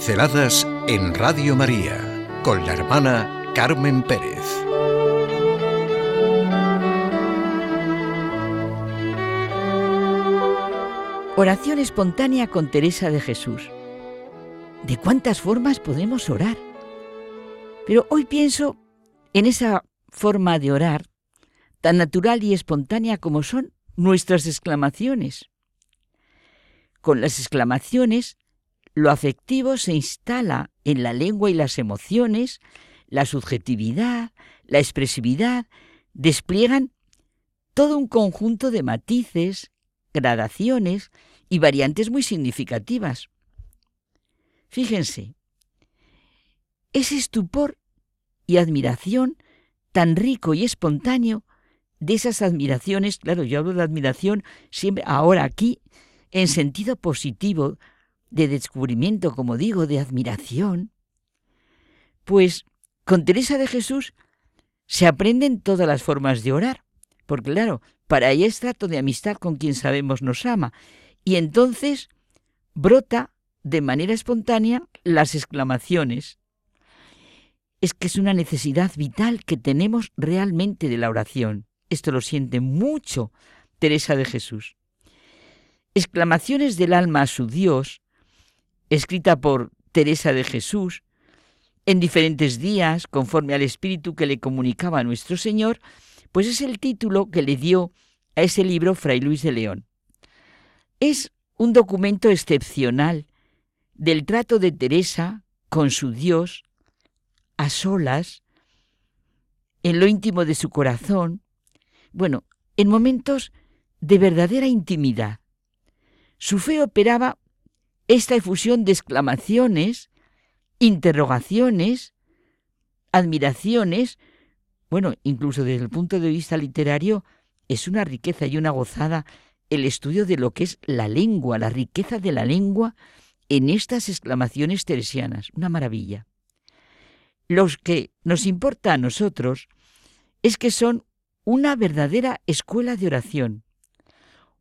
Pinceladas en Radio María con la hermana Carmen Pérez. Oración espontánea con Teresa de Jesús. ¿De cuántas formas podemos orar? Pero hoy pienso en esa forma de orar tan natural y espontánea como son nuestras exclamaciones. Con las exclamaciones lo afectivo se instala en la lengua y las emociones, la subjetividad, la expresividad, despliegan todo un conjunto de matices, gradaciones y variantes muy significativas. Fíjense, ese estupor y admiración tan rico y espontáneo de esas admiraciones, claro, yo hablo de admiración siempre ahora aquí en sentido positivo, de descubrimiento, como digo, de admiración, pues con Teresa de Jesús se aprenden todas las formas de orar, porque claro, para ella es trato de amistad con quien sabemos nos ama, y entonces brota de manera espontánea las exclamaciones. Es que es una necesidad vital que tenemos realmente de la oración. Esto lo siente mucho Teresa de Jesús. Exclamaciones del alma a su Dios escrita por Teresa de Jesús, en diferentes días, conforme al espíritu que le comunicaba nuestro Señor, pues es el título que le dio a ese libro Fray Luis de León. Es un documento excepcional del trato de Teresa con su Dios, a solas, en lo íntimo de su corazón, bueno, en momentos de verdadera intimidad. Su fe operaba esta efusión de exclamaciones, interrogaciones, admiraciones, bueno, incluso desde el punto de vista literario, es una riqueza y una gozada el estudio de lo que es la lengua, la riqueza de la lengua en estas exclamaciones teresianas. Una maravilla. Los que nos importa a nosotros es que son una verdadera escuela de oración,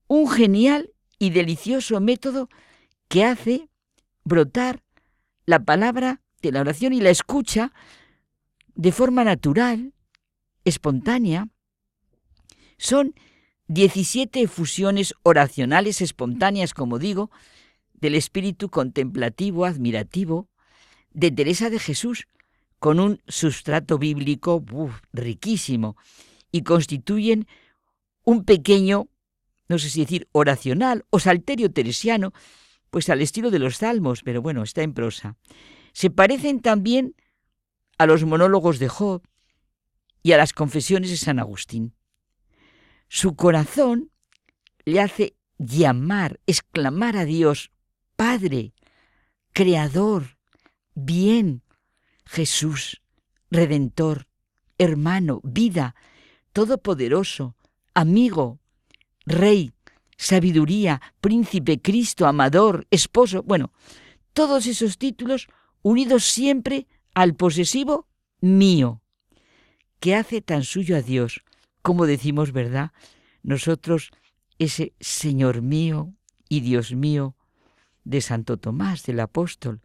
un genial y delicioso método que hace brotar la palabra de la oración y la escucha de forma natural, espontánea. Son 17 efusiones oracionales espontáneas, como digo, del espíritu contemplativo, admirativo, de Teresa de Jesús, con un sustrato bíblico riquísimo, y constituyen un pequeño, no sé si decir oracional o salterio teresiano, pues al estilo de los salmos, pero bueno, está en prosa. Se parecen también a los monólogos de Job y a las confesiones de San Agustín. Su corazón le hace llamar, exclamar a Dios, Padre, Creador, bien, Jesús, Redentor, hermano, vida, todopoderoso, amigo, Rey, sabiduría, príncipe, Cristo, amador, esposo, bueno, todos esos títulos unidos siempre al posesivo mío, que hace tan suyo a Dios, como decimos, ¿verdad? Nosotros, ese Señor mío y Dios mío de Santo Tomás, del apóstol,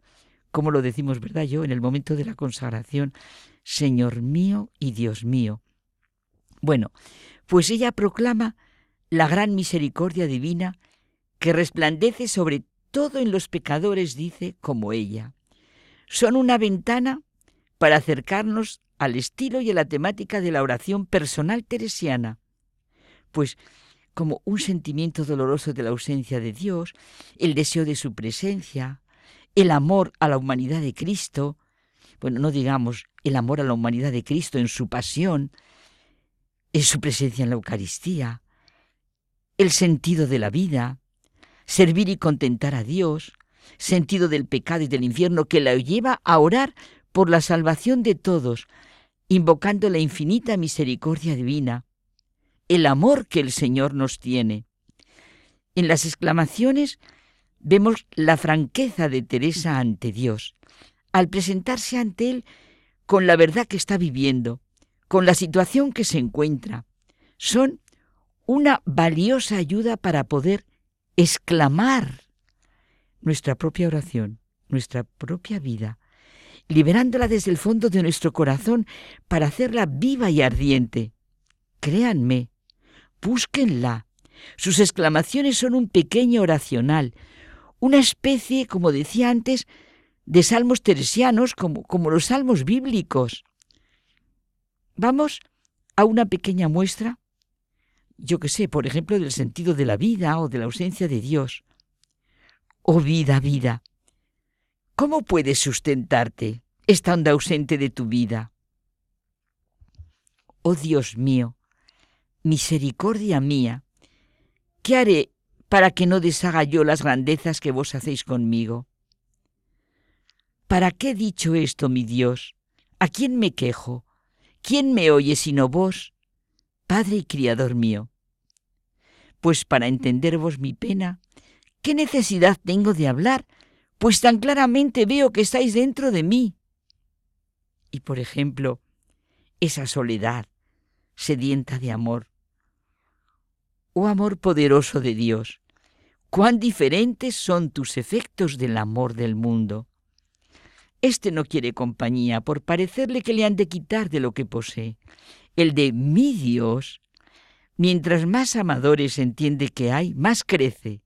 como lo decimos, ¿verdad? Yo en el momento de la consagración, Señor mío y Dios mío. Bueno, pues ella proclama la gran misericordia divina que resplandece sobre todo en los pecadores, dice, como ella. Son una ventana para acercarnos al estilo y a la temática de la oración personal teresiana, pues como un sentimiento doloroso de la ausencia de Dios, el deseo de su presencia, el amor a la humanidad de Cristo, bueno, no digamos el amor a la humanidad de Cristo en su pasión, en su presencia en la Eucaristía, el sentido de la vida, servir y contentar a Dios, sentido del pecado y del infierno que la lleva a orar por la salvación de todos, invocando la infinita misericordia divina, el amor que el Señor nos tiene. En las exclamaciones vemos la franqueza de Teresa ante Dios, al presentarse ante Él con la verdad que está viviendo, con la situación que se encuentra. Son una valiosa ayuda para poder exclamar nuestra propia oración. nuestra propia vida, liberándola desde el fondo de nuestro corazón para hacerla viva y ardiente. Créanme, búsquenla. Sus exclamaciones son un pequeño oracional, una especie, como decía antes, de salmos teresianos, como, como los salmos bíblicos. Vamos a una pequeña muestra, yo que sé, por ejemplo, del sentido de la vida o de la ausencia de Dios. Oh vida, vida, ¿cómo puedes sustentarte estando ausente de tu vida? Oh Dios mío, misericordia mía, ¿qué haré para que no deshaga yo las grandezas que vos hacéis conmigo? ¿Para qué he dicho esto, mi Dios? ¿A quién me quejo? ¿Quién me oye sino vos, Padre y Criador mío? Pues para entender vos mi pena, ¿qué necesidad tengo de hablar? Pues tan claramente veo que estáis dentro de mí. Y por ejemplo, esa soledad sedienta de amor. Oh amor poderoso de Dios, cuán diferentes son tus efectos del amor del mundo. Este no quiere compañía por parecerle que le han de quitar de lo que posee. El de mi Dios, mientras más amadores entiende que hay, más crece.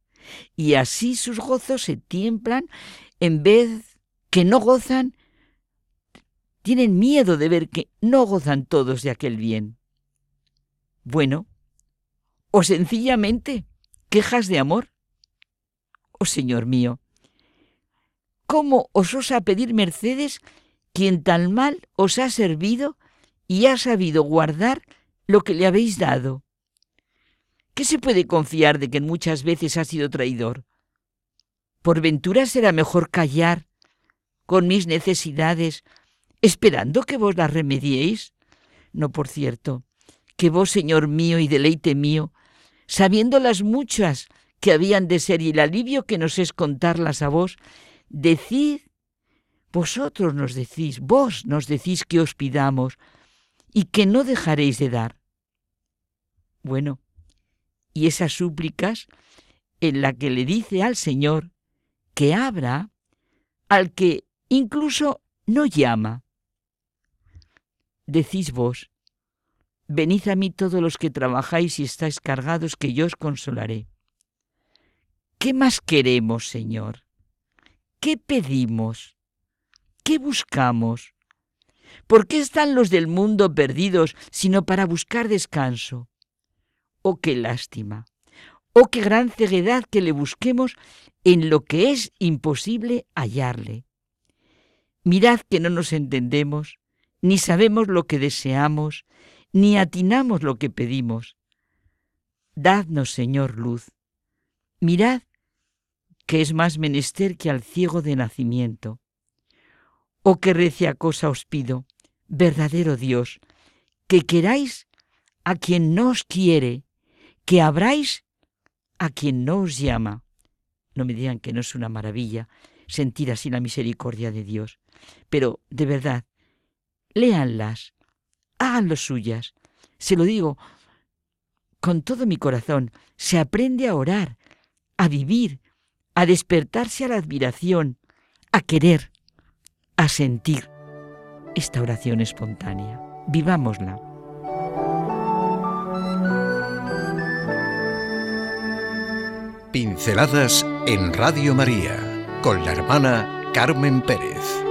Y así sus gozos se tiemblan en vez que no gozan, tienen miedo de ver que no gozan todos de aquel bien. Bueno, o sencillamente quejas de amor. Oh Señor mío, ¿Cómo os osa pedir mercedes quien tan mal os ha servido y ha sabido guardar lo que le habéis dado? ¿Qué se puede confiar de que muchas veces ha sido traidor? ¿Por ventura será mejor callar con mis necesidades, esperando que vos las remediéis? No, por cierto, que vos, Señor mío y deleite mío, sabiendo las muchas que habían de ser y el alivio que nos es contarlas a vos, Decid, vosotros nos decís, vos nos decís que os pidamos y que no dejaréis de dar. Bueno, y esas súplicas en la que le dice al Señor que abra al que incluso no llama. Decís vos, venid a mí todos los que trabajáis y estáis cargados, que yo os consolaré. ¿Qué más queremos, Señor? ¿Qué pedimos? ¿Qué buscamos? ¿Por qué están los del mundo perdidos sino para buscar descanso? Oh, qué lástima. Oh, qué gran ceguedad que le busquemos en lo que es imposible hallarle. Mirad que no nos entendemos, ni sabemos lo que deseamos, ni atinamos lo que pedimos. Dadnos, Señor, luz. Mirad que es más menester que al ciego de nacimiento. Oh, que recia cosa os pido, verdadero Dios, que queráis a quien no os quiere, que abráis a quien no os llama. No me digan que no es una maravilla sentir así la misericordia de Dios, pero de verdad, léanlas, háganlo suyas. Se lo digo con todo mi corazón, se aprende a orar, a vivir, a despertarse a la admiración, a querer, a sentir esta oración espontánea. Vivámosla. Pinceladas en Radio María con la hermana Carmen Pérez.